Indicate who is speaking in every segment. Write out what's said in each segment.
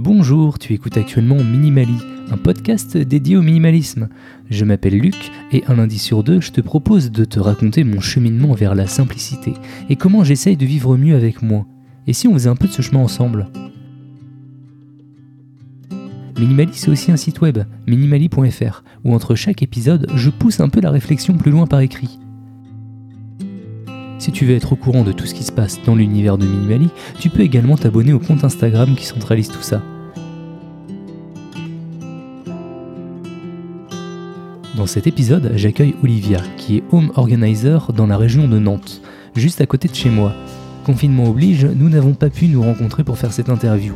Speaker 1: Bonjour, tu écoutes actuellement Minimali, un podcast dédié au minimalisme. Je m'appelle Luc et un lundi sur deux, je te propose de te raconter mon cheminement vers la simplicité et comment j'essaye de vivre mieux avec moi. Et si on faisait un peu de ce chemin ensemble? Minimali, c'est aussi un site web, minimali.fr, où entre chaque épisode, je pousse un peu la réflexion plus loin par écrit. Si tu veux être au courant de tout ce qui se passe dans l'univers de Minimali, tu peux également t'abonner au compte Instagram qui centralise tout ça. Dans cet épisode, j'accueille Olivia, qui est home organizer dans la région de Nantes, juste à côté de chez moi. Confinement oblige, nous n'avons pas pu nous rencontrer pour faire cette interview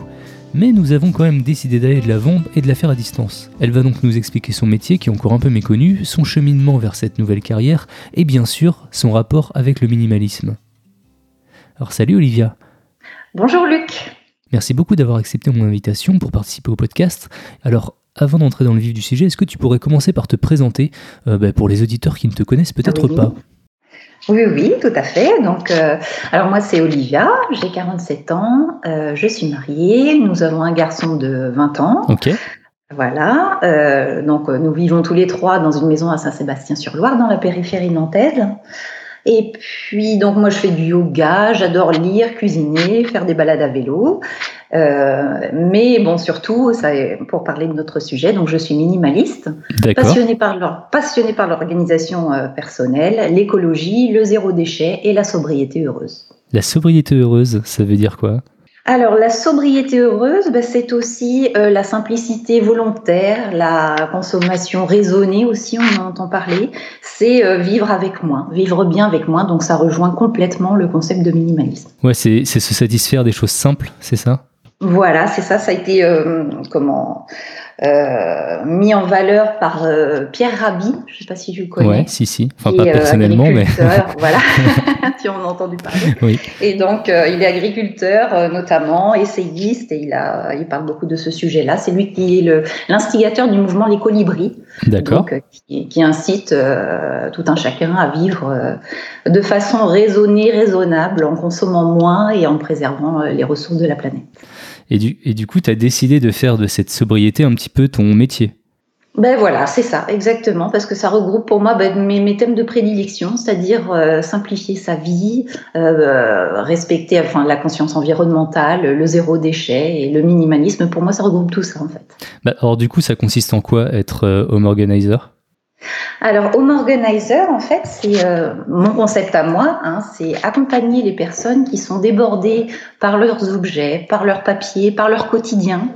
Speaker 1: mais nous avons quand même décidé d'aller de l'avant et de la faire à distance. Elle va donc nous expliquer son métier qui est encore un peu méconnu, son cheminement vers cette nouvelle carrière et bien sûr son rapport avec le minimalisme. Alors salut Olivia.
Speaker 2: Bonjour Luc.
Speaker 1: Merci beaucoup d'avoir accepté mon invitation pour participer au podcast. Alors avant d'entrer dans le vif du sujet, est-ce que tu pourrais commencer par te présenter euh, bah, pour les auditeurs qui ne te connaissent peut-être pas?
Speaker 2: Oui, oui, tout à fait. Donc, euh, alors moi, c'est Olivia, j'ai 47 ans, euh, je suis mariée, nous avons un garçon de 20 ans.
Speaker 1: Ok.
Speaker 2: Voilà, euh, donc nous vivons tous les trois dans une maison à Saint-Sébastien-sur-Loire, dans la périphérie nantaise. Et puis, donc, moi, je fais du yoga, j'adore lire, cuisiner, faire des balades à vélo. Euh, mais bon, surtout, ça, pour parler de notre sujet, donc je suis minimaliste, passionnée par par l'organisation euh, personnelle, l'écologie, le zéro déchet et la sobriété heureuse.
Speaker 1: La sobriété heureuse, ça veut dire quoi?
Speaker 2: Alors, la sobriété heureuse, ben, c'est aussi euh, la simplicité volontaire, la consommation raisonnée aussi, on en entend parler. C'est euh, vivre avec moins, vivre bien avec moins. Donc, ça rejoint complètement le concept de minimalisme.
Speaker 1: Ouais, c'est se satisfaire des choses simples, c'est ça?
Speaker 2: Voilà, c'est ça. Ça a été euh, comment mis en valeur par euh, Pierre Rabhi. Je ne sais pas si tu le connais.
Speaker 1: Oui, si, si. Enfin, pas personnellement, mais.
Speaker 2: voilà, tu en as entendu parler. Oui. Et donc, il est agriculteur, notamment, essayiste, et il, a, il parle beaucoup de ce sujet-là. C'est lui qui est l'instigateur du mouvement Les Colibris.
Speaker 1: D'accord.
Speaker 2: Qui, qui, incite tout un chacun à vivre de façon raisonnée, raisonnable, en consommant moins et en préservant les ressources de la planète.
Speaker 1: Et du, et du coup, tu as décidé de faire de cette sobriété un petit peu ton métier.
Speaker 2: Ben voilà, c'est ça, exactement, parce que ça regroupe pour moi ben, mes, thèmes de prédilection, c'est-à-dire euh, simplifier sa vie, euh, respecter enfin, la conscience environnementale, le zéro déchet et le minimalisme. Pour moi, ça regroupe tout ça en fait.
Speaker 1: Bah, alors du coup, ça consiste en quoi être euh, home organizer?
Speaker 2: Alors, Home Organizer, en fait, c'est euh, mon concept à moi, hein, c'est accompagner les personnes qui sont débordées par leurs objets, par leurs papiers, par leur quotidien,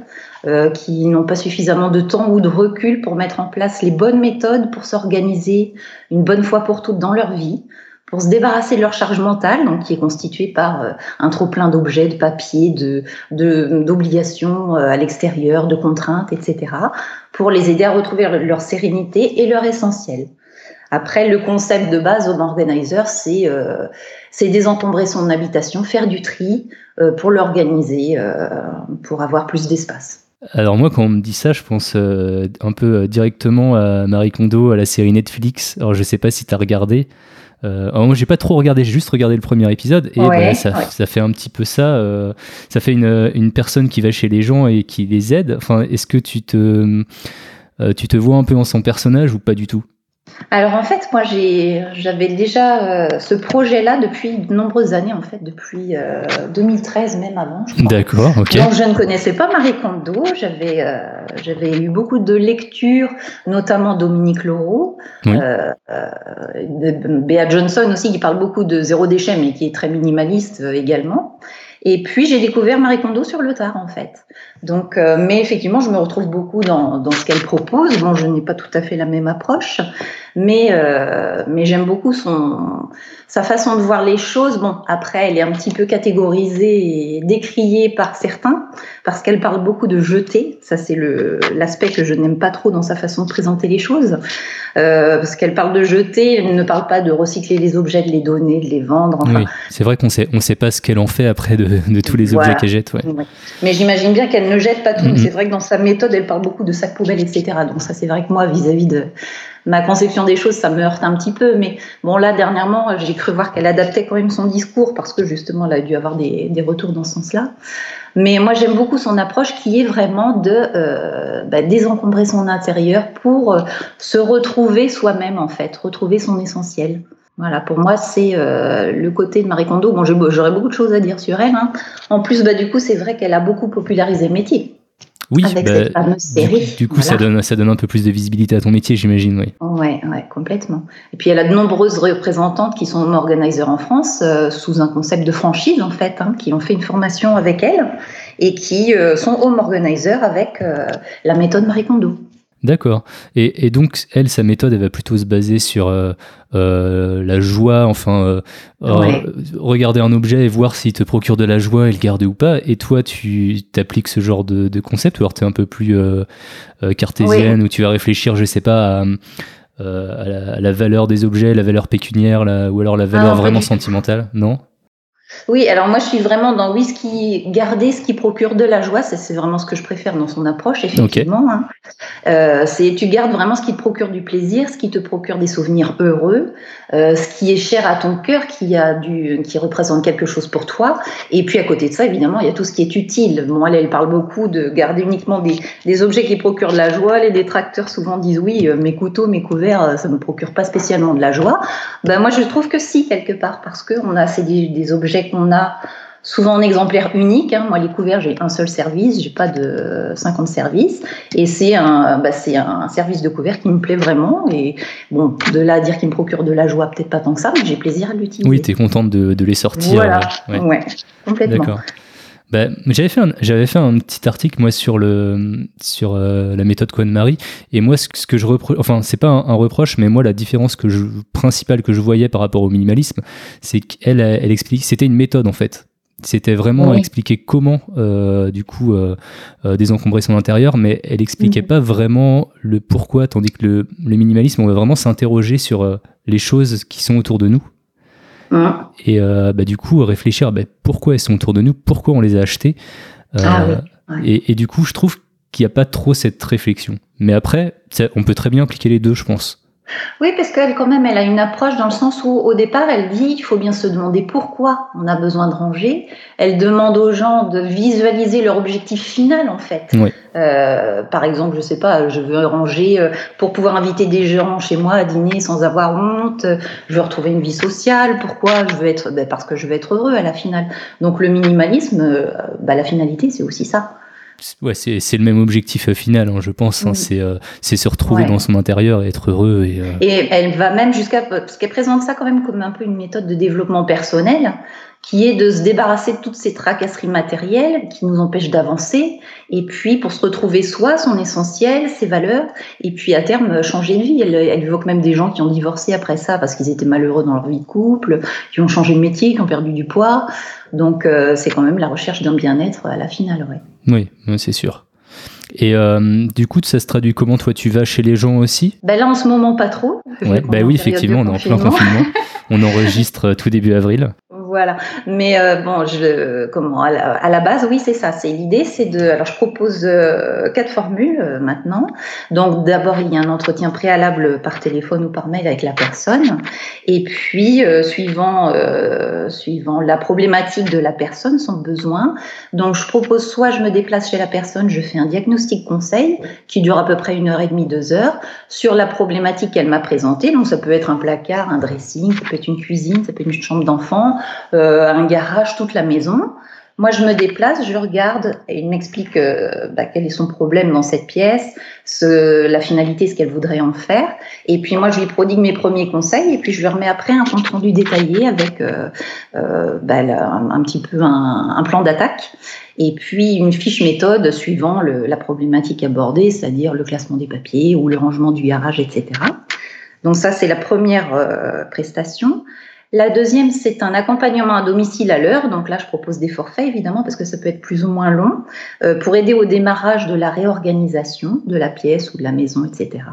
Speaker 2: euh, qui n'ont pas suffisamment de temps ou de recul pour mettre en place les bonnes méthodes pour s'organiser une bonne fois pour toutes dans leur vie, pour se débarrasser de leur charge mentale, donc qui est constituée par euh, un trop plein d'objets, de papiers, de d'obligations euh, à l'extérieur, de contraintes, etc., pour les aider à retrouver leur sérénité et leur essentiel. Après, le concept de base Home Organizer, c'est euh, son habitation, faire du tri euh, pour l'organiser, pour avoir plus d'espace.
Speaker 1: Alors moi, quand on me dit ça, je pense un peu directement à Marie Kondo, à la série Netflix. Alors je sais pas si tu as regardé. Euh, moi, j'ai pas trop regardé, j'ai juste regardé le premier épisode et bah, ça, ça, fait un petit peu ça. Euh, ça fait une, une, personne qui va chez les gens et qui les aide. Enfin, est-ce que tu te, euh, tu te vois un peu en son personnage ou pas du tout?
Speaker 2: Alors en fait, moi j'avais déjà euh, ce projet-là depuis de nombreuses années, en fait, depuis 2013 euh, même avant.
Speaker 1: D'accord, ok.
Speaker 2: Donc je ne connaissais pas Marie Kondo, j'avais euh, j'avais eu beaucoup de lectures, notamment Dominique Laureau, oui. Bea Johnson aussi qui parle beaucoup de zéro déchet mais qui est très minimaliste également. Et puis j'ai découvert Marie Kondo sur le tard en fait. Donc, euh, mais effectivement, je me retrouve beaucoup dans, dans ce qu'elle propose. Bon, je n'ai pas tout à fait la même approche, mais euh, mais j'aime beaucoup son sa façon de voir les choses. Bon, après, elle est un petit peu catégorisée et décriée par certains parce qu'elle parle beaucoup de jeter. Ça, c'est le l'aspect que je n'aime pas trop dans sa façon de présenter les choses, euh, parce qu'elle parle de jeter, elle ne parle pas de recycler les objets, de les donner, de les vendre.
Speaker 1: oui, c'est vrai qu'on sait on sait pas ce qu'elle en fait après de, de tous les objets qu'elle jette. Ouais.
Speaker 2: Mais j'imagine bien qu'elle ne jette pas tout. Mm-hmm. C'est vrai que dans sa méthode, elle parle beaucoup de sacs poubelles, etc. Donc ça, c'est vrai que moi, vis-à-vis de ma conception des choses, ça me heurte un petit peu. Mais bon, là, dernièrement, j'ai cru voir qu'elle adaptait quand même son discours parce que justement, elle a dû avoir des, des retours dans ce sens-là. Mais moi, j'aime beaucoup son approche qui est vraiment de euh, bah, désencombrer son intérieur pour euh, se retrouver soi-même, en fait, retrouver son essentiel. Voilà, pour moi, c'est euh, le côté de Marie Kondo. Bon, j'aurais beaucoup de choses à dire sur elle. Hein. En plus, bah, du coup, c'est vrai qu'elle a beaucoup popularisé le métier.
Speaker 1: Oui, bah, Du, coup, ça, donne, ça donne un peu plus de visibilité à ton métier, j'imagine. Oui,
Speaker 2: ouais, ouais, complètement. Et puis, elle a de nombreuses représentantes qui sont organiseurs en France, euh, sous un concept de franchise, en fait, hein, qui ont fait une formation avec elle et qui euh, sont home organizers avec euh, la méthode Marie Kondo.
Speaker 1: D'accord. Et, donc, elle, sa méthode, elle va plutôt se baser sur euh, euh, la joie, enfin, euh, regarder un objet et voir s'il te procure de la joie et le garder ou pas. Et toi, tu t'appliques ce genre de, concept ou alors tu es un peu plus cartésienne ou tu vas réfléchir, je sais pas, à, la, valeur des objets, la valeur pécuniaire ou alors la valeur ah, vraiment sentimentale, non?
Speaker 2: Oui, alors moi je suis vraiment dans oui, ce qui garder ce qui procure de la joie, c'est vraiment ce que je préfère dans son approche, effectivement. Hein. Euh, c'est tu gardes vraiment ce qui te procure du plaisir, ce qui te procure des souvenirs heureux, euh, ce qui est cher à ton cœur, qui a du, qui représente quelque chose pour toi. Et puis à côté de ça, évidemment, il y a tout ce qui est utile. Bon, elle, elle parle beaucoup de garder uniquement des, des objets qui procurent de la joie. Les détracteurs souvent disent oui, euh, mes couteaux, mes couverts, ça me procure pas spécialement de la joie. Ben moi je trouve que si quelque part parce que on a c'est des, des qu'on a souvent en exemplaire unique. Hein. Moi, les couverts, j'ai un seul service, j'ai pas de 50 services. Et c'est un, bah, c'est un service de couvert qui me plaît vraiment. Et bon, de là à dire qu'il me procure de la joie, peut-être pas tant que ça, mais j'ai plaisir à l'utiliser.
Speaker 1: Oui, tu es contente de, les sortir.
Speaker 2: Voilà, ouais, complètement.
Speaker 1: D'accord. Bah, j'avais fait un, j'avais fait un petit article moi sur le sur euh, la méthode Cohen Marie et moi ce, que je reproche enfin c'est pas un, reproche mais moi la différence que je, principale que je voyais par rapport au minimalisme c'est qu'elle elle explique c'était une méthode en fait. C'était vraiment expliquer comment euh, du coup euh, désencombrer son intérieur mais elle expliquait mhm. pas vraiment le pourquoi tandis que le, le minimalisme on va vraiment s'interroger sur les choses qui sont autour de nous et euh, bah, du coup, réfléchir bah, pourquoi elles sont autour de nous, pourquoi on les a achetées. Euh, ah et, et, du coup, je trouve qu'il n'y a pas trop cette réflexion. Mais après, on peut très bien appliquer les deux, je pense.
Speaker 2: Oui, parce qu'elle, quand même, elle a une approche dans le sens où, au départ, elle dit il faut bien se demander pourquoi on a besoin de ranger. Elle demande aux gens de visualiser leur objectif final, en fait. Euh, par exemple, je sais pas, je veux ranger euh, pour pouvoir inviter des gens chez moi à dîner sans avoir honte. Je veux retrouver une vie sociale. Pourquoi Je veux être, ben, parce que je veux être heureux à la finale. Donc, le minimalisme, euh, bah, la finalité, c'est aussi ça
Speaker 1: ouais, c'est le même objectif euh, final, hein, je pense. Hein, euh, c'est se retrouver dans son intérieur et être heureux. Et, euh,
Speaker 2: et elle va même jusqu'à. Parce qu'elle présente ça quand même comme un peu une méthode de développement personnel qui est de se débarrasser de toutes ces tracasseries matérielles qui nous empêchent d'avancer, et puis pour se retrouver soi, son essentiel, ses valeurs, et puis à terme changer de vie. Elle, elle évoque même des gens qui ont divorcé après ça parce qu'ils étaient malheureux dans leur vie de couple, qui ont changé de métier, qui ont perdu du poids. Donc euh, c'est quand même la recherche d'un bien-être à la finale, ouais.
Speaker 1: Oui, c'est sûr. Et euh, du coup, ça se traduit comment Toi, tu vas chez les gens aussi?
Speaker 2: Ben Là, en ce moment, pas trop.
Speaker 1: Ouais, bah oui, effectivement, on est en plein confinement. on enregistre tout début avril.
Speaker 2: Voilà. Mais euh, bon, je, comment à la, base, oui, c'est ça. C'est l'idée, c'est de. Alors, je propose euh, quatre formules euh, maintenant. Donc, d'abord, il y a un entretien préalable par téléphone ou par mail avec la personne, et puis suivant suivant la problématique de la personne, son besoin. Donc, je propose soit je me déplace chez la personne, je fais un diagnostic conseil qui dure à peu près une heure et demie, deux heures sur la problématique qu'elle m'a présentée. Donc, ça peut être un placard, un dressing, ça peut être une cuisine, ça peut être une chambre d'enfant euh, un garage, toute la maison. Moi, je me déplace, je regarde et il m'explique euh, bah, quel est son problème dans cette pièce, ce, la finalité, ce qu'elle voudrait en faire. Et puis moi, je lui prodigue mes premiers conseils et puis je lui remets après un compte rendu détaillé avec euh, bah, un, petit peu un, plan d'attaque et puis une fiche méthode suivant la problématique abordée, c'est-à-dire le classement des papiers ou le rangement du garage, etc. Donc ça, c'est la première prestation. La deuxième, c'est un accompagnement à domicile à l'heure. Donc là, je propose des forfaits, évidemment, parce que ça peut être plus ou moins long, euh, pour aider au démarrage de la réorganisation de la pièce ou de la maison, etc.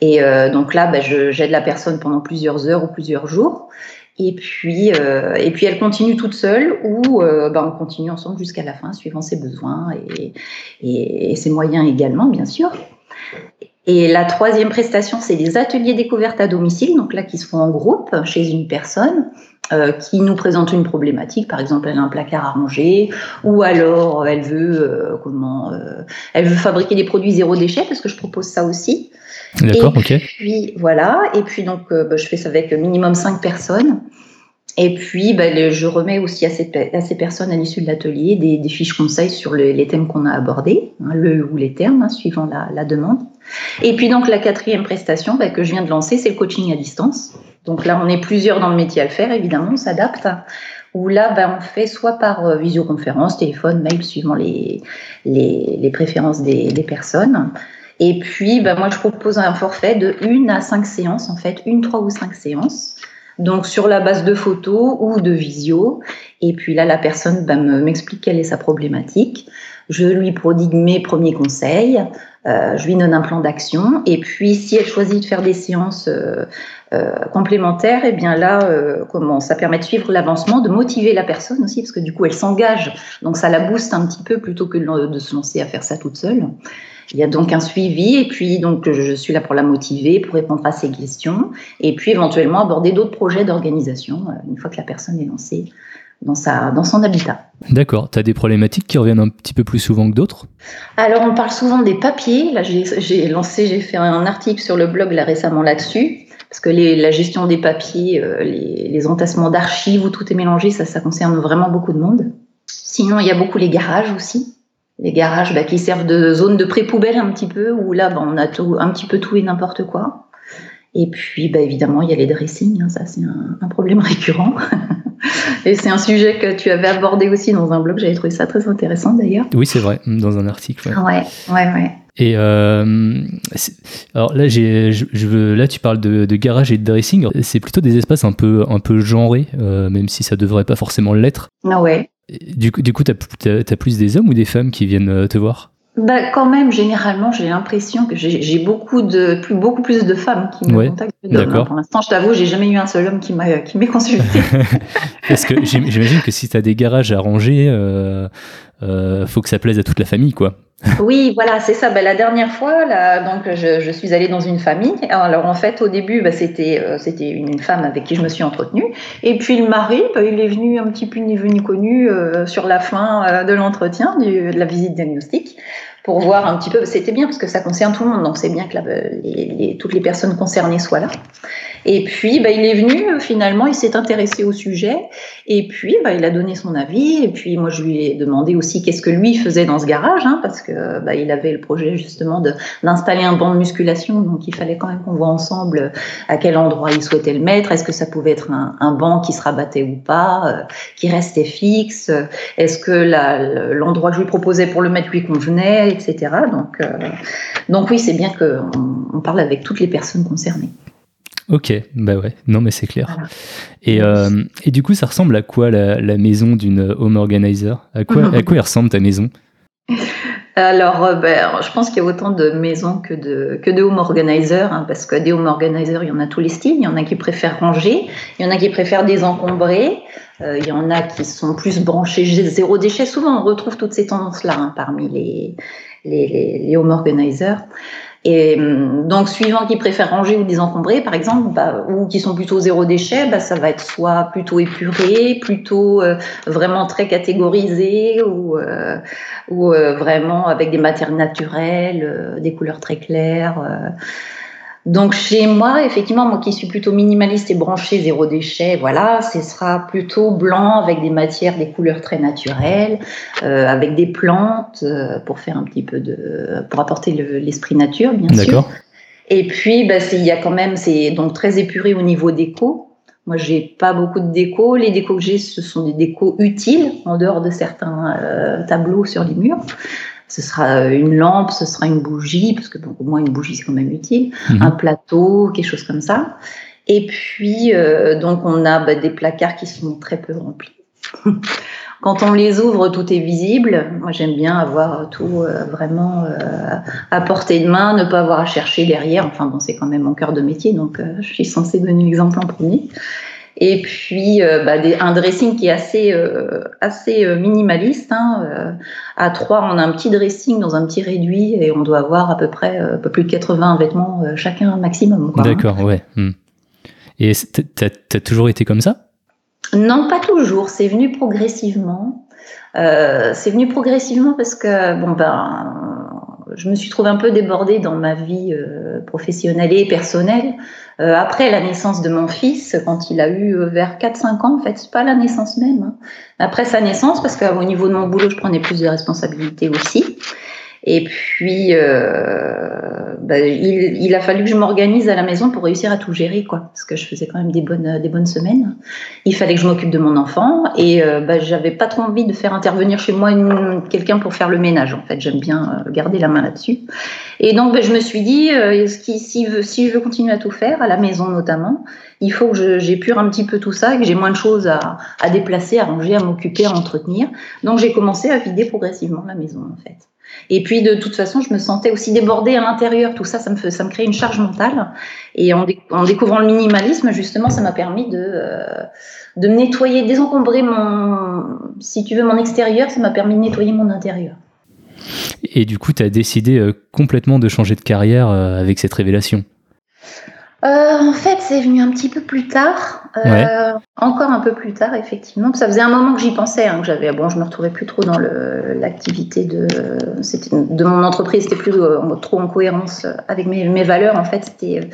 Speaker 2: Et euh, donc là, bah, j'aide la personne pendant plusieurs heures ou plusieurs jours. Et puis, euh, et puis elle continue toute seule ou bah, on continue ensemble jusqu'à la fin, suivant ses besoins et, et ses moyens également, bien sûr. Et la troisième prestation, c'est des ateliers découvertes à domicile, donc là qui se font en groupe chez une personne. Euh, qui nous présente une problématique, par exemple elle a un placard à ranger, ou alors elle veut euh, comment, euh, elle veut fabriquer des produits zéro déchet parce que je propose ça aussi.
Speaker 1: D'accord, ok.
Speaker 2: Puis voilà, et puis donc bah, je fais ça avec minimum cinq personnes. Et puis, bah, je remets aussi à, ces personnes à l'issue de l'atelier des, des, fiches conseils sur les thèmes qu'on a abordés, hein, le ou les termes, hein, suivant la, demande. Et puis donc la quatrième prestation bah, que je viens de lancer, c'est le coaching à distance. Donc là, on est plusieurs dans le métier à le faire, évidemment, on s'adapte. Où là, ben, on fait soit par euh, visioconférence, téléphone, mail, suivant les, préférences des, personnes. Et puis, moi, je propose un forfait de une à cinq séances, en fait, une, trois ou cinq séances. Donc, sur la base de photos ou de visio. Et puis là, la personne m'explique quelle est sa problématique. Je lui prodigue mes premiers conseils. Euh, je lui donne un plan d'action. Et puis, si elle choisit de faire des séances euh, euh, complémentaires, et eh bien là, ça permet de suivre l'avancement, de motiver la personne aussi, parce que du coup, elle s'engage. Donc, ça la booste un petit peu plutôt que de se lancer à faire ça toute seule. Il y a donc un suivi et puis donc je suis là pour la motiver, pour répondre à ses questions et puis éventuellement aborder d'autres projets d'organisation euh, une fois que la personne est lancée dans, sa, dans son habitat.
Speaker 1: D'accord. Tu as des problématiques qui reviennent un petit peu plus souvent que d'autres?
Speaker 2: Alors, on parle souvent des papiers. Là, j'ai lancé, j'ai fait un article sur le blog là, récemment là-dessus. Parce que les, la gestion des papiers, euh, les, les, entassements d'archives où tout est mélangé, ça, ça concerne vraiment beaucoup de monde. Sinon, il y a beaucoup les garages aussi. Les garages bah, qui servent de zone de pré-poubelle un petit peu, où là, bah, on a tout, un petit peu tout et n'importe quoi. Et puis, bah, évidemment, il y a les dressings. Hein, ça, c'est un, un, problème récurrent. et c'est un sujet que tu avais abordé aussi dans un blog. J'avais trouvé ça très intéressant d'ailleurs.
Speaker 1: Oui, c'est vrai, dans un article.
Speaker 2: Ouais, ouais, ouais. ouais.
Speaker 1: Et euh, alors là, j'ai, je, je, veux, là, tu parles de, de, garage et de dressing. C'est plutôt des espaces un peu, un peu genrés, euh, même si ça devrait pas forcément l'être.
Speaker 2: Ah ouais.
Speaker 1: Du coup, du coup, t'as, as, plus des hommes ou des femmes qui viennent euh, te voir?
Speaker 2: Bah, quand même, généralement, j'ai l'impression que j'ai beaucoup de plus beaucoup plus de femmes qui me
Speaker 1: ouais,
Speaker 2: contactent que. Pour l'instant, je t'avoue, j'ai jamais eu un seul homme qui m'a qui m'ait consulté.
Speaker 1: Parce que j'imagine que si tu as des garages à ranger, euh, euh, faut que ça plaise à toute la famille, quoi.
Speaker 2: Oui, voilà, c'est ça. Ben, la dernière fois, donc je, suis allée dans une famille. Alors en fait, au début, ben, c'était euh, une femme avec qui je me suis entretenue, et puis le mari, ben, il est venu un petit peu ni venu connu euh, sur la fin euh, de l'entretien, de la visite diagnostique pour voir un petit peu. C'était bien parce que ça concerne tout le monde, donc c'est bien que toutes les personnes concernées soient là. Et puis, bah, il est venu, euh, finalement, il s'est intéressé au sujet, et puis bah, il a donné son avis, et puis moi je lui ai demandé aussi qu'est-ce que lui faisait dans ce garage, hein, parce que bah, il avait le projet justement d'installer un banc de musculation, donc il fallait quand même qu'on voit ensemble à quel endroit il souhaitait le mettre, est-ce que ça pouvait être un, un banc qui se rabattait ou pas, euh, qui restait fixe, est-ce que l'endroit que je lui proposais pour le mettre lui convenait, etc. Donc, euh, donc oui, c'est bien qu'on on parle avec toutes les personnes concernées.
Speaker 1: Ok, bah ouais, non mais c'est clair. Voilà. Et, euh, et, du coup, ça ressemble à quoi la, la maison d'une home organizer? À quoi, à quoi elle ressemble ta maison?
Speaker 2: Alors, euh, ben, je pense qu'il y a autant de maisons que de, que de home organizer, hein, parce que des home organizers, il y en a tous les styles. Il y en a qui préfèrent ranger, il y en a qui préfèrent désencombrer, euh, il y en a qui sont plus branchés zéro déchet. Souvent, on retrouve toutes ces tendances-là hein, parmi les, les, les, les home organizers. Et hum, donc, suivant qui préfèrent ranger ou désencombrer, par exemple, bah, ou qui sont plutôt zéro déchet, bah, ça va être soit plutôt épuré, plutôt euh, vraiment très catégorisé, ou, euh, ou euh, vraiment avec des matières naturelles, euh, des couleurs très claires. Donc chez moi, effectivement, moi qui suis plutôt minimaliste et branchée zéro déchet, voilà, ce sera plutôt blanc avec des matières, des couleurs très naturelles, euh, avec des plantes euh, pour faire un petit peu de, pour apporter l'esprit le, nature, bien sûr. Et puis, bah, il y a quand même, c'est donc très épuré au niveau déco. Moi, j'ai pas beaucoup de déco. Les décos que j'ai, ce sont des décos utiles en dehors de certains euh, tableaux sur les murs ce sera une lampe, ce sera une bougie, parce que bon, au moins une bougie c'est quand même utile, mmh. un plateau, quelque chose comme ça. Et puis euh, donc on a bah, des placards qui sont très peu remplis. Quand on les ouvre, tout est visible. Moi, j'aime bien avoir tout euh, vraiment euh, à portée de main, ne pas avoir à chercher derrière. Enfin bon, c'est quand même mon cœur de métier, donc euh, je suis censée donner l'exemple en premier. Et puis bah, un dressing qui est assez, assez minimaliste. Hein, à trois, on a un petit dressing dans un petit réduit et on doit avoir à peu près un peu plus de 80 vêtements chacun maximum.
Speaker 1: D'accord, ouais. Hmm. Et t'as as toujours été comme ça?
Speaker 2: Non, pas toujours. C'est venu progressivement. Euh, c'est venu progressivement parce que bon ben, je me suis trouvée un peu débordée dans ma vie euh, professionnelle et personnelle. Euh, après la naissance de mon fils, quand il a eu vers 4-5 ans, en fait, pas la naissance même. Hein. Après sa naissance, parce qu'au niveau de mon boulot, je prenais plus de responsabilités aussi. Et puis, euh, bah, il, il, a fallu que je m'organise à la maison pour réussir à tout gérer, quoi. Parce que je faisais quand même des bonnes, des bonnes semaines. Il fallait que je m'occupe de mon enfant et euh, bah, j'avais pas trop envie de faire intervenir chez moi quelqu'un pour faire le ménage. En fait, j'aime bien euh, garder la main là-dessus. Et donc, bah, je me suis dit, euh, si, si je veux continuer à tout faire, à la maison notamment, il faut que j'épure un petit peu tout ça et que j'ai moins de choses à, à déplacer, à ranger, à m'occuper, à entretenir. Donc, j'ai commencé à vider progressivement la maison, en fait. Et puis de toute façon, je me sentais aussi débordée à l'intérieur. Tout ça, ça me, ça me crée une charge mentale. Et en, en découvrant le minimalisme, justement, ça m'a permis de, euh, de nettoyer, désencombrer mon, si tu veux, mon extérieur. Ça m'a permis de nettoyer mon intérieur.
Speaker 1: Et du coup, tu as décidé euh, complètement de changer de carrière euh, avec cette révélation?
Speaker 2: Euh, en fait, c'est venu un petit peu plus tard, euh, encore un peu plus tard, effectivement. Ça faisait un moment que j'y pensais, hein, que j'avais. Bon, je me retrouvais plus trop dans l'activité de, de mon entreprise, c'était plus euh, trop en cohérence avec mes, mes valeurs. En fait, c'était.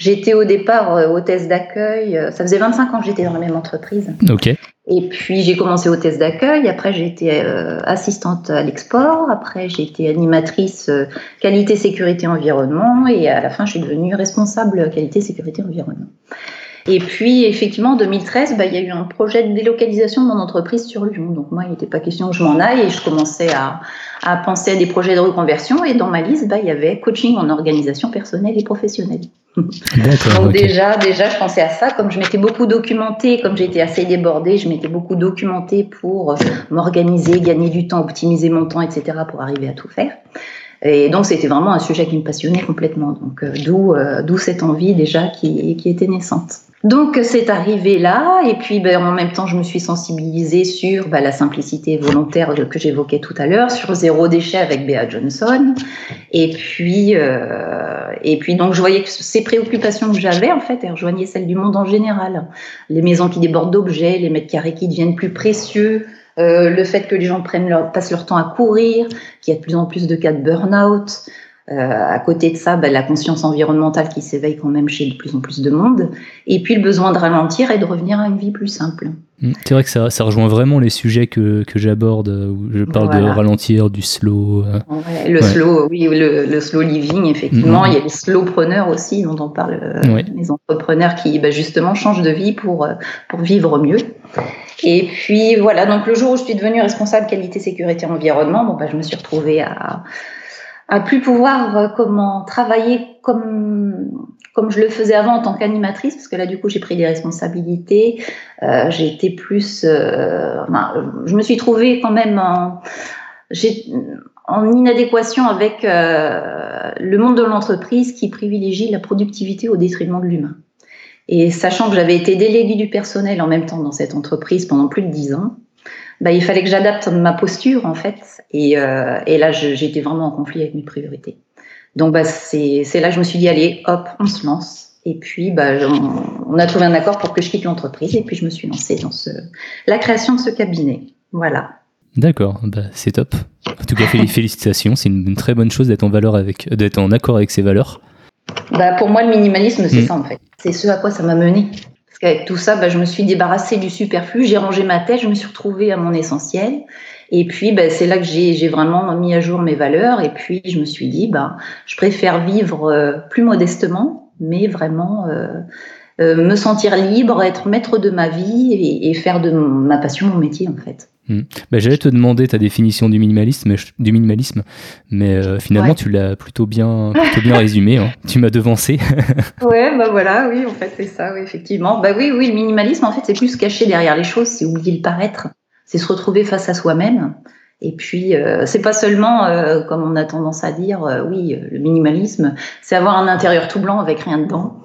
Speaker 2: J'étais au départ hôtesse d'accueil. Ça faisait 25 ans que j'étais dans la même entreprise.
Speaker 1: Ok.
Speaker 2: Et puis j'ai commencé hôtesse d'accueil, après j'ai été euh, assistante à l'export, après j'ai été animatrice euh, qualité, sécurité, environnement, et à la fin je suis devenue responsable qualité, sécurité, environnement. Et puis, effectivement, en 2013, bah, il y a eu un projet de délocalisation de mon entreprise sur Lyon. Donc, moi, il n'était pas question que je m'en aille et je commençais à, à, penser à des projets de reconversion. Et dans ma liste, bah, il y avait coaching en organisation personnelle et professionnelle. Donc déjà, déjà, je pensais à ça. Comme je m'étais beaucoup documentée, comme j'étais assez débordée, je m'étais beaucoup documentée pour m'organiser, gagner du temps, optimiser mon temps, etc., pour arriver à tout faire. Et donc c'était vraiment un sujet qui me passionnait complètement. Donc euh, d'où euh, cette envie déjà qui, qui était naissante. Donc c'est arrivé là, et puis ben, en même temps je me suis sensibilisée sur ben, la simplicité volontaire que j'évoquais tout à l'heure, sur zéro déchet avec Bea Johnson, et puis euh, et puis donc je voyais que ces préoccupations que j'avais en fait elles rejoignaient celles du monde en général, les maisons qui débordent d'objets, les mètres carrés qui deviennent plus précieux, euh, le fait que les gens prennent leur, passent leur temps à courir, qu'il y a de plus en plus de cas de burn-out. Euh, à côté de ça, bah, la conscience environnementale qui s'éveille quand même chez de plus en plus de monde. Et puis le besoin de ralentir et de revenir à une vie plus simple.
Speaker 1: Mmh. C'est vrai que ça, ça, rejoint vraiment les sujets que, que j'aborde, où je parle de ralentir, du slow.
Speaker 2: Euh. le slow, oui, le, slow living, effectivement. Mmh. Il y a les slowpreneurs aussi, dont on parle, les entrepreneurs qui bah, justement changent de vie pour, pour vivre mieux. Et puis voilà, donc le jour où je suis devenue responsable qualité, sécurité, environnement, bon, bah, je me suis retrouvée à, à plus pouvoir euh, comment travailler comme comme je le faisais avant en tant qu'animatrice, parce que là du coup j'ai pris des responsabilités, euh, j'ai été plus, euh, je me suis trouvée quand même en, inadéquation avec le monde de l'entreprise qui privilégie la productivité au détriment de l'humain. Et sachant que j'avais été déléguée du personnel en même temps dans cette entreprise pendant plus de dix ans, bah, il fallait que j'adapte ma posture en fait. Et, euh, et là, j'étais vraiment en conflit avec mes priorités. Donc bah, c'est là que je me suis dit, allez, hop, on se lance. Et puis, bah, on, a trouvé un accord pour que je quitte l'entreprise. Et puis, je me suis lancée dans ce, la création de ce cabinet. Voilà.
Speaker 1: D'accord, bah, c'est top. En tout cas, félicitations. C'est une, très bonne chose d'être en valeur avec, d'être en accord avec ses valeurs.
Speaker 2: Bah, pour moi, le minimalisme, c'est mm. ça en fait. C'est ce à quoi ça m'a mené. Tout ça, bah, je me suis débarrassée du superflu, j'ai rangé ma tête, je me suis retrouvée à mon essentiel. Et puis, bah, c'est là que j'ai vraiment mis à jour mes valeurs. Et puis, je me suis dit, bah, je préfère vivre euh, plus modestement, mais vraiment euh, euh, me sentir libre, être maître de ma vie et, et faire de ma passion mon métier, en fait.
Speaker 1: Bah, J'allais te demander ta définition du minimalisme, mais, du minimalisme, mais euh, finalement tu l'as plutôt bien, plutôt bien résumé. Hein. Tu m'as devancé.
Speaker 2: ouais, bah voilà, oui, en fait c'est ça, oui, effectivement. Bah oui, oui, le minimalisme en fait c'est plus se cacher derrière les choses, c'est oublier le paraître, c'est se retrouver face à soi-même. Et puis euh, c'est pas seulement, euh, comme on a tendance à dire, oui, le minimalisme, c'est avoir un intérieur tout blanc avec rien dedans.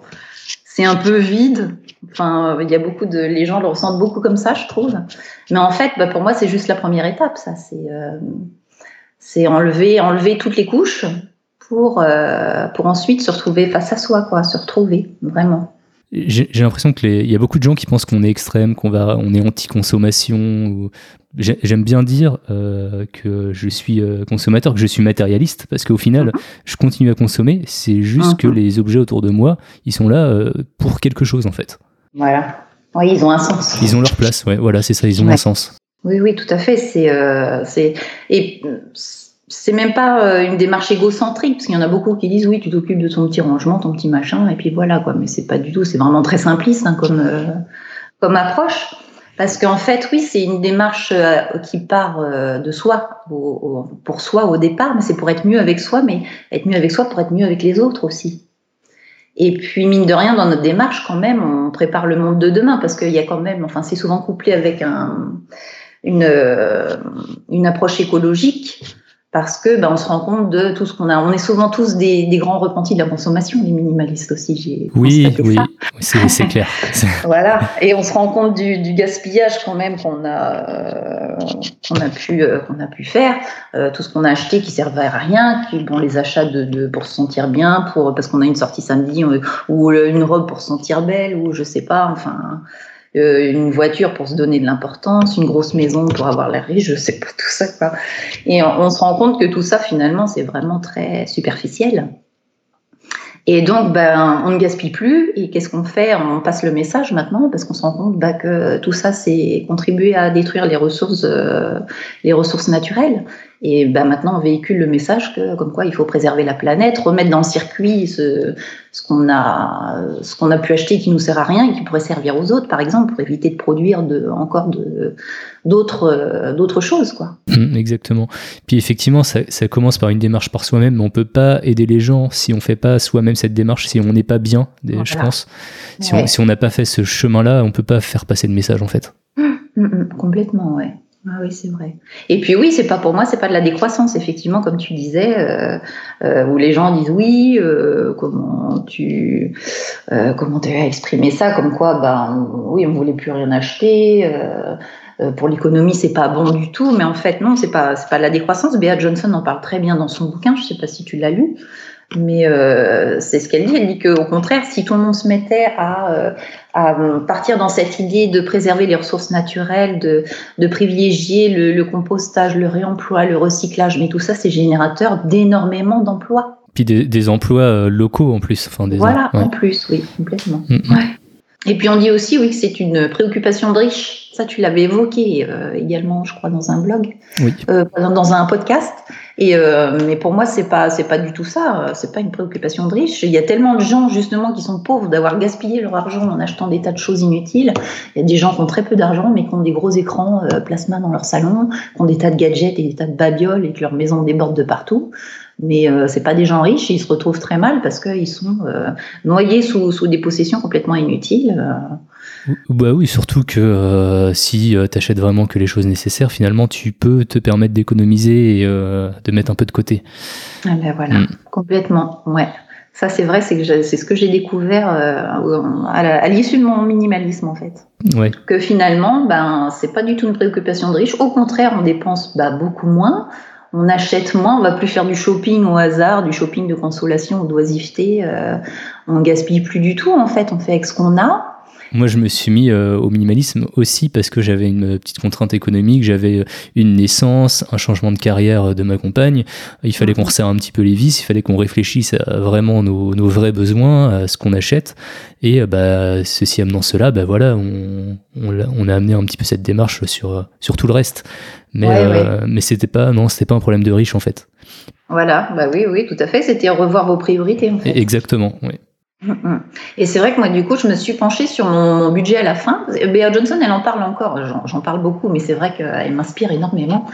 Speaker 2: C'est un peu vide, Enfin, il y a beaucoup de, les gens le ressentent beaucoup comme ça, je trouve. Mais en fait, bah, pour moi, c'est juste la première étape. Ça, c'est, euh, c'est enlever, enlever toutes les couches pour, euh, pour ensuite se retrouver face à soi, quoi, se retrouver vraiment.
Speaker 1: J'ai l'impression qu'il y a beaucoup de gens qui pensent qu'on est extrême, qu'on va, on est anti-consommation. J'aime bien dire euh, que je suis euh, consommateur, que je suis matérialiste, parce qu'au final, mhm. je continue à consommer. C'est juste que mhm. les objets autour de moi, ils sont là euh, pour quelque chose en fait.
Speaker 2: Voilà. Oui, ils ont un sens.
Speaker 1: Ils ont leur place. Ouais, voilà, c'est ça. Ils ont un sens.
Speaker 2: Oui, oui, tout à fait. C'est, et c'est même pas euh, une démarche égocentrique, parce qu'il y en a beaucoup qui disent oui, tu t'occupes de ton petit rangement, ton petit machin, et puis voilà quoi. Mais c'est pas du tout, c'est vraiment très simpliste hein, comme euh, comme approche, parce qu'en fait, oui, c'est une démarche euh, qui part de soi, pour soi au départ, mais c'est pour être mieux avec soi, mais être mieux avec soi pour être mieux avec les autres aussi. Et puis mine de rien, dans notre démarche, quand même, on prépare le monde de demain, parce qu'il y a quand même, enfin, c'est souvent couplé avec un, une une approche écologique parce que ben, on se rend compte de tout ce qu'on a. On est souvent tous des, grands repentis de la consommation, les minimalistes aussi.
Speaker 1: J'ai oui, oui, c'est clair.
Speaker 2: voilà, et on se rend compte du, gaspillage quand même qu'on a, euh, qu'on a pu, euh, qu'on a pu faire. Euh, tout ce qu'on a acheté qui servait à rien, qui, bon, les achats de, pour se sentir bien, pour parce qu'on a une sortie samedi ou une robe pour se sentir belle ou je sais pas. Enfin, euh, une voiture pour se donner de l'importance, une grosse maison pour avoir l'air riche, je sais pas tout ça quoi. Et on, se rend compte que tout ça finalement c'est vraiment très superficiel. Et donc, ben, on ne gaspille plus. Et qu'est-ce qu'on fait? On passe le message maintenant parce qu'on se rend compte ben, que tout ça, c'est contribuer à détruire les ressources, euh, les ressources naturelles. Et ben, maintenant, on véhicule le message que, comme quoi il faut préserver la planète, remettre dans le circuit ce, ce qu'on a, ce qu'on a pu acheter qui nous sert à rien et qui pourrait servir aux autres, par exemple, pour éviter de produire de, encore de, d'autres, d'autres choses, quoi.
Speaker 1: Mmh, exactement. Puis effectivement, ça, ça, commence par une démarche par soi-même, mais on peut pas aider les gens si on fait pas soi-même cette démarche, si on n'est pas bien, je pense. Si on n'a pas fait ce chemin-là, on peut pas faire passer de message, en fait.
Speaker 2: Mmh, mmh, complètement, ouais. Ah oui, c'est vrai. Et puis oui, c'est pas pour moi, c'est pas de la décroissance, effectivement, comme tu disais, euh, euh, où les gens disent oui, euh, comment tu comment tu as exprimé ça, comme quoi, ben oui, on voulait plus rien acheter. pour l'économie, c'est pas bon du tout, mais en fait non, c'est pas c'est pas de la décroissance. Bea Johnson en parle très bien dans son bouquin. Je sais pas si tu l'as lu. Mais c'est ce qu'elle dit. Elle dit qu'au contraire, si tout le monde se mettait à, à, partir dans cette idée de préserver les ressources naturelles, de, de privilégier le, le, compostage, le réemploi, le recyclage, mais tout ça, c'est générateur d'énormément d'emplois.
Speaker 1: Puis des, des, emplois euh, locaux en plus. Enfin, des
Speaker 2: voilà, en plus, oui, complètement. Mm, mm. Ouais. Et puis on dit aussi oui que c'est une préoccupation de riche. Ça, tu l'avais évoqué euh, également, je crois, dans un blog,
Speaker 1: oui.
Speaker 2: euh, dans un podcast. Et euh, mais pour moi, c'est pas c'est pas du tout ça. C'est pas une préoccupation de riche. Il y a tellement de gens justement qui sont pauvres d'avoir gaspillé leur argent en achetant des tas de choses inutiles. Il y a des gens qui ont très peu d'argent mais qui ont des gros écrans euh, plasma dans leur salon, qui ont des tas de gadgets et des tas de babioles et que leur maison déborde de partout mais euh, c'est pas des gens riches, ils se retrouvent très mal parce qu'ils sont euh, noyés sous, sous, des possessions complètement inutiles.
Speaker 1: Euh. Bah oui, surtout que euh, si tu achètes vraiment que les choses nécessaires, finalement, tu peux te permettre d'économiser et de mettre un peu de côté.
Speaker 2: Ah ben voilà, mm. complètement, ouais. Ça, c'est vrai, c'est ce que j'ai découvert à l'issue de mon minimalisme, en fait.
Speaker 1: Ouais.
Speaker 2: Que finalement, ben, c'est pas du tout une préoccupation de riche. Au contraire, on dépense bah, beaucoup moins on achète moins, on va plus faire du shopping au hasard, du shopping de consolation ou d'oisiveté. Euh, on gaspille plus du tout en fait, on fait avec ce qu'on a.
Speaker 1: Moi, je me suis mis euh, au minimalisme aussi parce que j'avais une petite contrainte économique, j'avais euh, une naissance, un changement de carrière de ma compagne. Il fallait qu'on resserre un petit peu les vis, il fallait qu'on réfléchisse à vraiment nos, vrais besoins, à ce qu'on achète. Et bah, ceci amenant cela, bah voilà, on, on, a amené un petit peu cette démarche sur, sur tout le reste. Mais, euh, mais c'était pas, non, c'était pas un problème de riche en fait.
Speaker 2: Voilà, bah oui, oui, tout à fait. C'était revoir vos priorités. En fait.
Speaker 1: Exactement, oui.
Speaker 2: Mm, mm. Et c'est vrai que moi, du coup, je me suis penchée sur mon, budget à la fin. Bea Johnson, elle en parle encore. J'en parle beaucoup, mais c'est vrai qu'elle m'inspire énormément.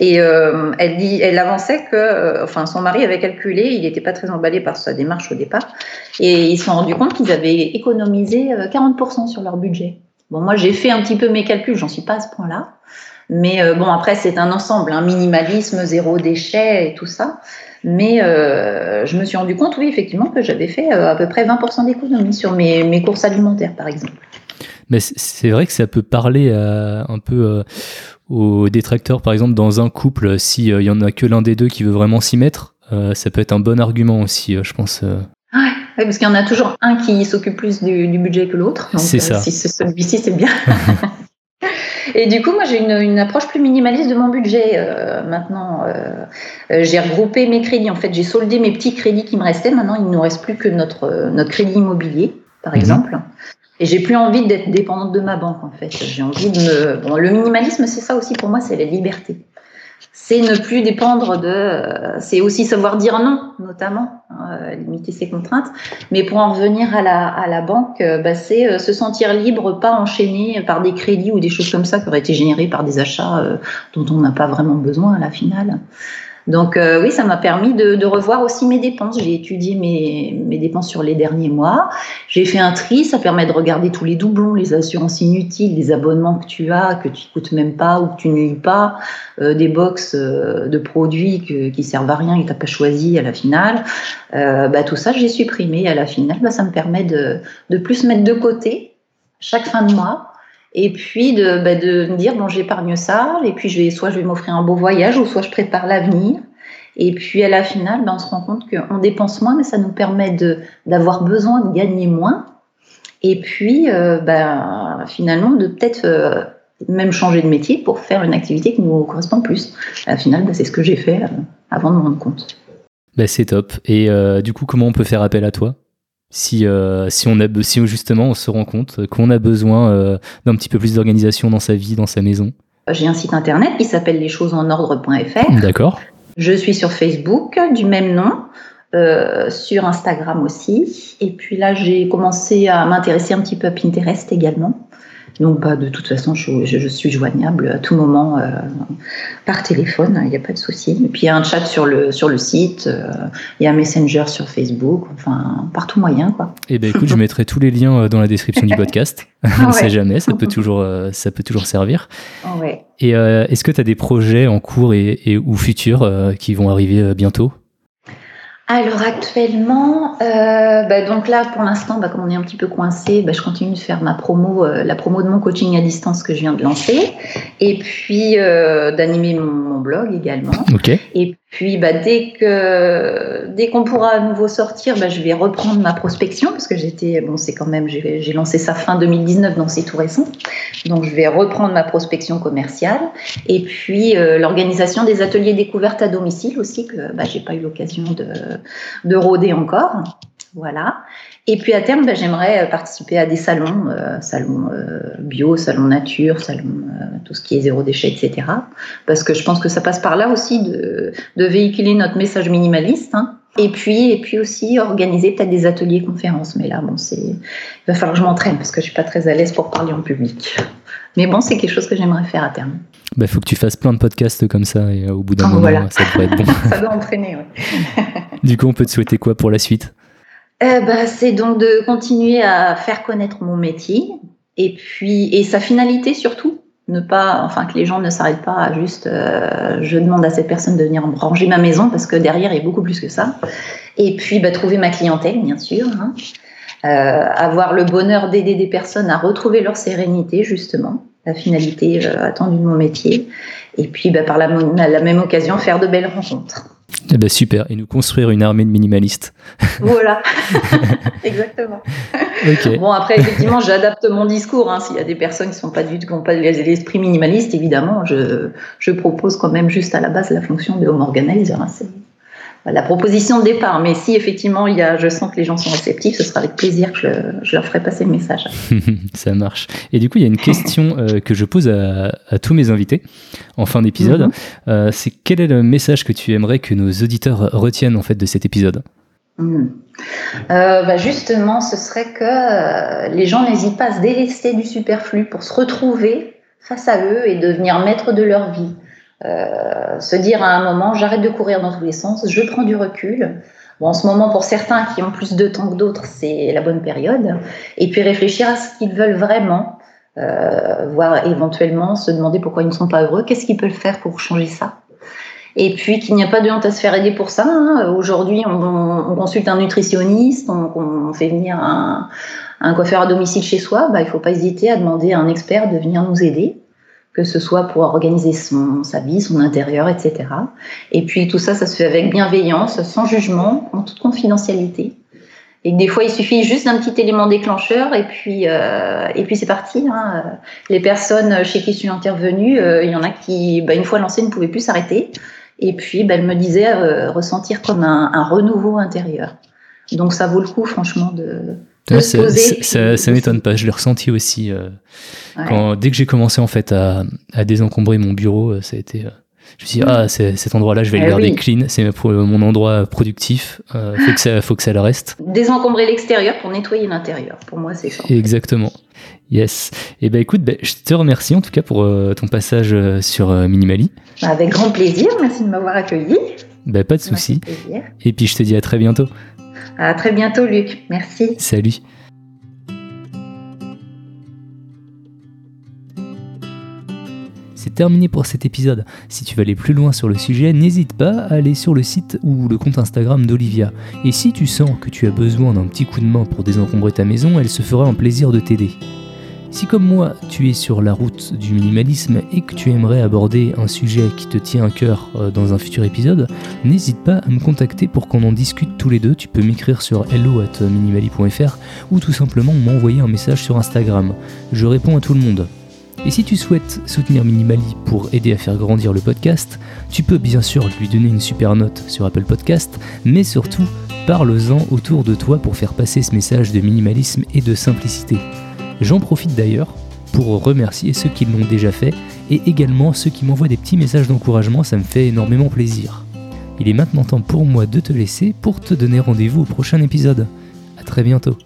Speaker 2: Et euh, elle avançait que, euh, enfin, son mari avait calculé, il n'était pas très emballé par sa démarche au départ, et ils se sont rendus compte qu'ils avaient économisé 40% sur leur budget. Bon, moi, j'ai fait un petit peu mes calculs, j'en suis pas à ce point-là. Mais euh, bon, après, c'est un ensemble, un minimalisme, zéro déchet et tout ça. Mais euh, je me suis rendu compte, oui, effectivement, que j'avais fait euh, à peu près 20% d'économie sur mes, mes, courses alimentaires, par exemple.
Speaker 1: Mais c'est vrai que ça peut parler un peu aux détracteurs, par exemple, dans un couple, s'il y en a que l'un des deux qui veut vraiment s'y mettre, ça peut être un bon argument aussi, je pense.
Speaker 2: Ouais, parce qu'il y en a toujours un qui s'occupe plus du, du, budget que l'autre.
Speaker 1: C'est ça.
Speaker 2: Si c'est celui-ci, c'est bien. Et du coup, moi, j'ai une, une, approche plus minimaliste de mon budget euh, maintenant. Euh, euh, j'ai regroupé mes crédits. En fait, j'ai soldé mes petits crédits qui me restaient. Maintenant, il ne nous reste plus que notre, notre crédit immobilier, par mhm. exemple. Et j'ai plus envie d'être dépendante de ma banque, en fait. J'ai envie de me. Bon, le minimalisme, c'est ça aussi pour moi, c'est la liberté c'est ne plus dépendre de. C'est aussi savoir dire non, notamment, hein, limiter ses contraintes. Mais pour en revenir à la, à la banque, euh, bah, c'est euh, se sentir libre, pas enchaîné par des crédits ou des choses comme ça qui auraient été générées par des achats euh, dont on n'a pas vraiment besoin à la finale. Donc euh, oui, ça m'a permis de, de, revoir aussi mes dépenses. J'ai étudié mes, mes, dépenses sur les derniers mois. J'ai fait un tri, ça permet de regarder tous les doublons, les assurances inutiles, les abonnements que tu as, que tu coûtes même pas ou que tu nuis pas, euh, des box euh, de produits que, qui servent à rien et que tu n'as pas choisi à la finale. Euh, bah, tout ça, j'ai supprimé. À la finale, bah, ça me permet de, de plus mettre de côté chaque fin de mois et puis de, bah, de me dire bon j'épargne ça et puis je vais soit je vais m'offrir un beau voyage ou soit je prépare l'avenir. Et puis à la finale ben, on se rend compte qu'on dépense moins mais ça nous permet d'avoir besoin de gagner moins. Et puis euh, ben, finalement de peut-être euh, même changer de métier pour faire une activité qui nous correspond plus. À la finale c'est ce que j'ai fait euh, avant de me rendre compte.
Speaker 1: C'est top. Et du coup comment on peut faire appel à toi? Si, euh, si, on a, si justement on se rend compte qu'on a besoin euh, d'un petit peu plus d'organisation dans sa vie, dans sa maison
Speaker 2: J'ai un site internet qui s'appelle leschosesenordre.fr.
Speaker 1: D'accord.
Speaker 2: Je suis sur Facebook du même nom, euh, sur Instagram aussi. Et puis là, j'ai commencé à m'intéresser un petit peu à Pinterest également. Donc, bah, de toute façon, je, je, suis joignable à tout moment euh, par téléphone, il n'y a pas de souci. Et puis, il y a un chat sur le, sur le site, euh, il y a un Messenger sur Facebook, enfin, par tout moyen. Quoi.
Speaker 1: Eh ben, écoute, je mettrai tous les liens euh, dans la description du podcast. On ne sait jamais, ça peut toujours, ça peut toujours servir.
Speaker 2: Ouais.
Speaker 1: Et est-ce que tu as des projets en cours et, et ou futurs qui vont arriver bientôt?
Speaker 2: Alors actuellement, euh, bah donc là pour l'instant, bah comme on est un petit peu coincé, bah je continue de faire ma promo, euh, la promo de mon coaching à distance que je viens de lancer, et puis euh, d'animer mon, mon, blog également.
Speaker 1: Okay.
Speaker 2: Et puis, bah, dès que dès qu'on pourra à nouveau sortir, bah, je vais reprendre ma prospection parce que j'étais bon, c'est quand même j'ai lancé ça fin 2019, donc c'est tout récent. Donc, je vais reprendre ma prospection commerciale et puis euh, l'organisation des ateliers découvertes à domicile aussi que bah, j'ai pas eu l'occasion de de rôder encore. Voilà. Et puis à terme, ben, j'aimerais euh, participer à des salons, euh, salons euh, bio, salons nature, salons euh, tout ce qui est zéro déchet, etc. Parce que je pense que ça passe par là aussi de, de véhiculer notre message minimaliste. Hein. Et puis, et puis aussi organiser peut-être des ateliers conférences. Mais là, bon, c'est, il va falloir que je m'entraîne parce que je suis pas très à l'aise pour parler en public. Mais bon, c'est quelque chose que j'aimerais faire à terme.
Speaker 1: Il bah, faut que tu fasses plein de podcasts comme ça et au bout d'un oh, moment,
Speaker 2: voilà.
Speaker 1: ça devrait être bon.
Speaker 2: ça doit entraîner, oui.
Speaker 1: du coup, on peut te souhaiter quoi pour la suite?
Speaker 2: Ben, c'est donc de continuer à faire connaître mon métier et puis et sa finalité surtout ne pas enfin que les gens ne s'arrêtent pas à juste euh, je demande à cette personne de venir ranger ma maison parce que derrière il y a beaucoup plus que ça. Et puis bah, trouver ma clientèle bien sûr hein. euh, avoir le bonheur d'aider des personnes à retrouver leur sérénité justement. La finalité euh, attendue de mon métier. Et puis bah, par la même occasion faire de belles rencontres
Speaker 1: eh ben super, et nous construire une armée de minimalistes.
Speaker 2: Voilà, exactement. Bon, après, effectivement, j'adapte mon discours. Hein. S'il y a des personnes qui sont pas du tout, qui n'ont pas l'esprit minimaliste, évidemment, je, je, propose quand même juste à la base la fonction de home organizer. Hein la proposition de départ. Mais si effectivement il y a, je sens que les gens sont réceptifs, ce sera avec plaisir que je, leur ferai passer le message.
Speaker 1: Ça marche. Et du coup, il y a une question euh, que je pose à, tous mes invités en fin d'épisode. Mhm. Euh, c'est quel est le message que tu aimerais que nos auditeurs retiennent en fait de cet épisode?
Speaker 2: Mhm. euh, bah justement, ce serait que les gens n'hésitent pas à se délester du superflu pour se retrouver face à eux et devenir maître de leur vie. Euh, se dire à un moment, j'arrête de courir dans tous les sens, je prends du recul. Bon, en ce moment, pour certains qui ont plus de temps que d'autres, c'est la bonne période. Et puis réfléchir à ce qu'ils veulent vraiment. voire éventuellement se demander pourquoi ils ne sont pas heureux, qu'est-ce qu'ils peuvent faire pour changer ça. Et puis qu'il n'y a pas de honte à se faire aider pour ça. Hein. Aujourd'hui, on, consulte un nutritionniste, on, fait venir un, coiffeur à domicile chez soi. Bah, il ne faut pas hésiter à demander à un expert de venir nous aider, que ce soit pour organiser son, sa vie, son intérieur, etc. Et puis tout ça, ça se fait avec bienveillance, sans jugement, en toute confidentialité. Et des fois, il suffit juste d'un petit élément déclencheur et puis, euh, puis c'est parti. Hein. Les personnes chez qui je suis intervenue, euh, il y en a qui, bah, une fois lancées, ne pouvaient plus s'arrêter. Et puis, ben, elle me disait euh, ressentir comme un, renouveau intérieur. Donc, ça vaut le coup, franchement, de,
Speaker 1: ça, ça, m'étonne pas. Je l'ai ressenti aussi. Euh, quand, dès que j'ai commencé en fait à, à, désencombrer mon bureau, euh, ça a été. je me suis dit, mm. ah, cet endroit-là, je vais le eh garder clean. C'est mon endroit productif. Il faut, que ça, faut que ça le reste.
Speaker 2: Désencombrer l'extérieur pour nettoyer l'intérieur. Pour moi, c'est ça.
Speaker 1: Exactement. Yes. Et eh ben écoute, ben, je te remercie en tout cas pour euh, ton passage euh, sur euh, Minimali.
Speaker 2: Avec grand plaisir, merci de m'avoir accueilli.
Speaker 1: Ben, pas de souci. Et puis je te dis à très bientôt.
Speaker 2: À très bientôt Luc, merci.
Speaker 1: Salut. C'est terminé pour cet épisode. Si tu veux aller plus loin sur le sujet, n'hésite pas à aller sur le site ou le compte Instagram d'Olivia. Et si tu sens que tu as besoin d'un petit coup de main pour désencombrer ta maison, elle se fera un plaisir de t'aider. Si comme moi, tu es sur la route du minimalisme et que tu aimerais aborder un sujet qui te tient à cœur euh, dans un futur épisode, n'hésite pas à me contacter pour qu'on en discute tous les deux. Tu peux m'écrire sur hello@minimali.fr ou tout simplement m'envoyer un message sur Instagram. Je réponds à tout le monde. Et si tu souhaites soutenir Minimali pour aider à faire grandir le podcast, tu peux bien sûr lui donner une super note sur Apple Podcast, mais surtout, parle-en autour de toi pour faire passer ce message de minimalisme et de simplicité. J'en profite d'ailleurs pour remercier ceux qui l'ont déjà fait et également ceux qui m'envoient des petits messages d'encouragement, ça me fait énormément plaisir. Il est maintenant temps pour moi de te laisser pour te donner rendez-vous au prochain épisode. A très bientôt.